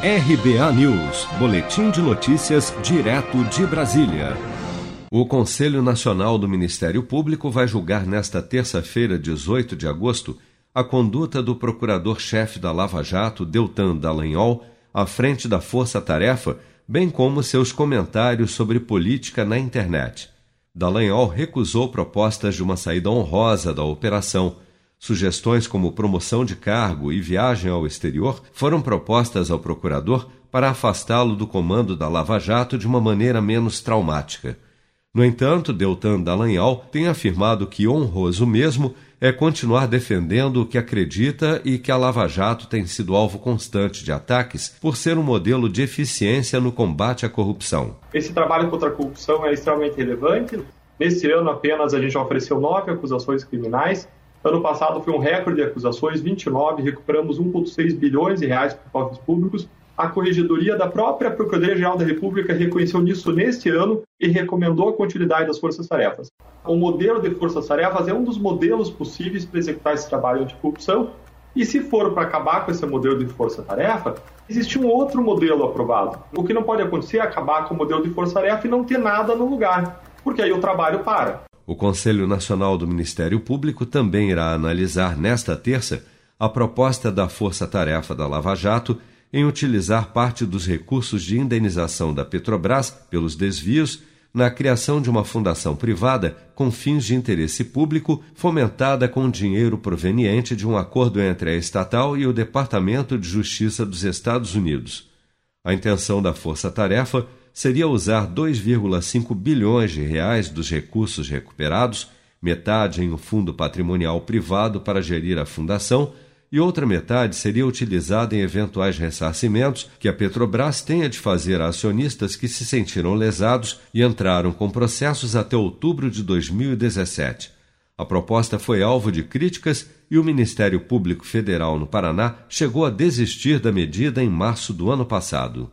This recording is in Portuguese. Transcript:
RBA News, Boletim de Notícias, direto de Brasília. O Conselho Nacional do Ministério Público vai julgar nesta terça-feira, 18 de agosto, a conduta do procurador-chefe da Lava Jato, Deltan Dallagnol, à frente da Força Tarefa, bem como seus comentários sobre política na internet. Dallagnol recusou propostas de uma saída honrosa da operação Sugestões como promoção de cargo e viagem ao exterior foram propostas ao procurador para afastá-lo do comando da Lava Jato de uma maneira menos traumática. No entanto, Deltan Dallagnol tem afirmado que honroso mesmo é continuar defendendo o que acredita e que a Lava Jato tem sido alvo constante de ataques por ser um modelo de eficiência no combate à corrupção. Esse trabalho contra a corrupção é extremamente relevante. Nesse ano apenas a gente ofereceu nove acusações criminais Ano passado foi um recorde de acusações, 29, recuperamos 1,6 bilhões de reais para cofres públicos. A Corregedoria da própria Procuradoria-Geral da República reconheceu nisso neste ano e recomendou a continuidade das forças-tarefas. O modelo de forças-tarefas é um dos modelos possíveis para executar esse trabalho anticorrupção e se for para acabar com esse modelo de força-tarefa, existe um outro modelo aprovado. O que não pode acontecer é acabar com o modelo de força-tarefa e não ter nada no lugar, porque aí o trabalho para. O Conselho Nacional do Ministério Público também irá analisar nesta terça a proposta da Força Tarefa da Lava Jato em utilizar parte dos recursos de indenização da Petrobras pelos desvios na criação de uma fundação privada com fins de interesse público, fomentada com dinheiro proveniente de um acordo entre a estatal e o Departamento de Justiça dos Estados Unidos. A intenção da Força Tarefa seria usar 2,5 bilhões de reais dos recursos recuperados, metade em um fundo patrimonial privado para gerir a fundação e outra metade seria utilizada em eventuais ressarcimentos que a Petrobras tenha de fazer a acionistas que se sentiram lesados e entraram com processos até outubro de 2017. A proposta foi alvo de críticas e o Ministério Público Federal no Paraná chegou a desistir da medida em março do ano passado.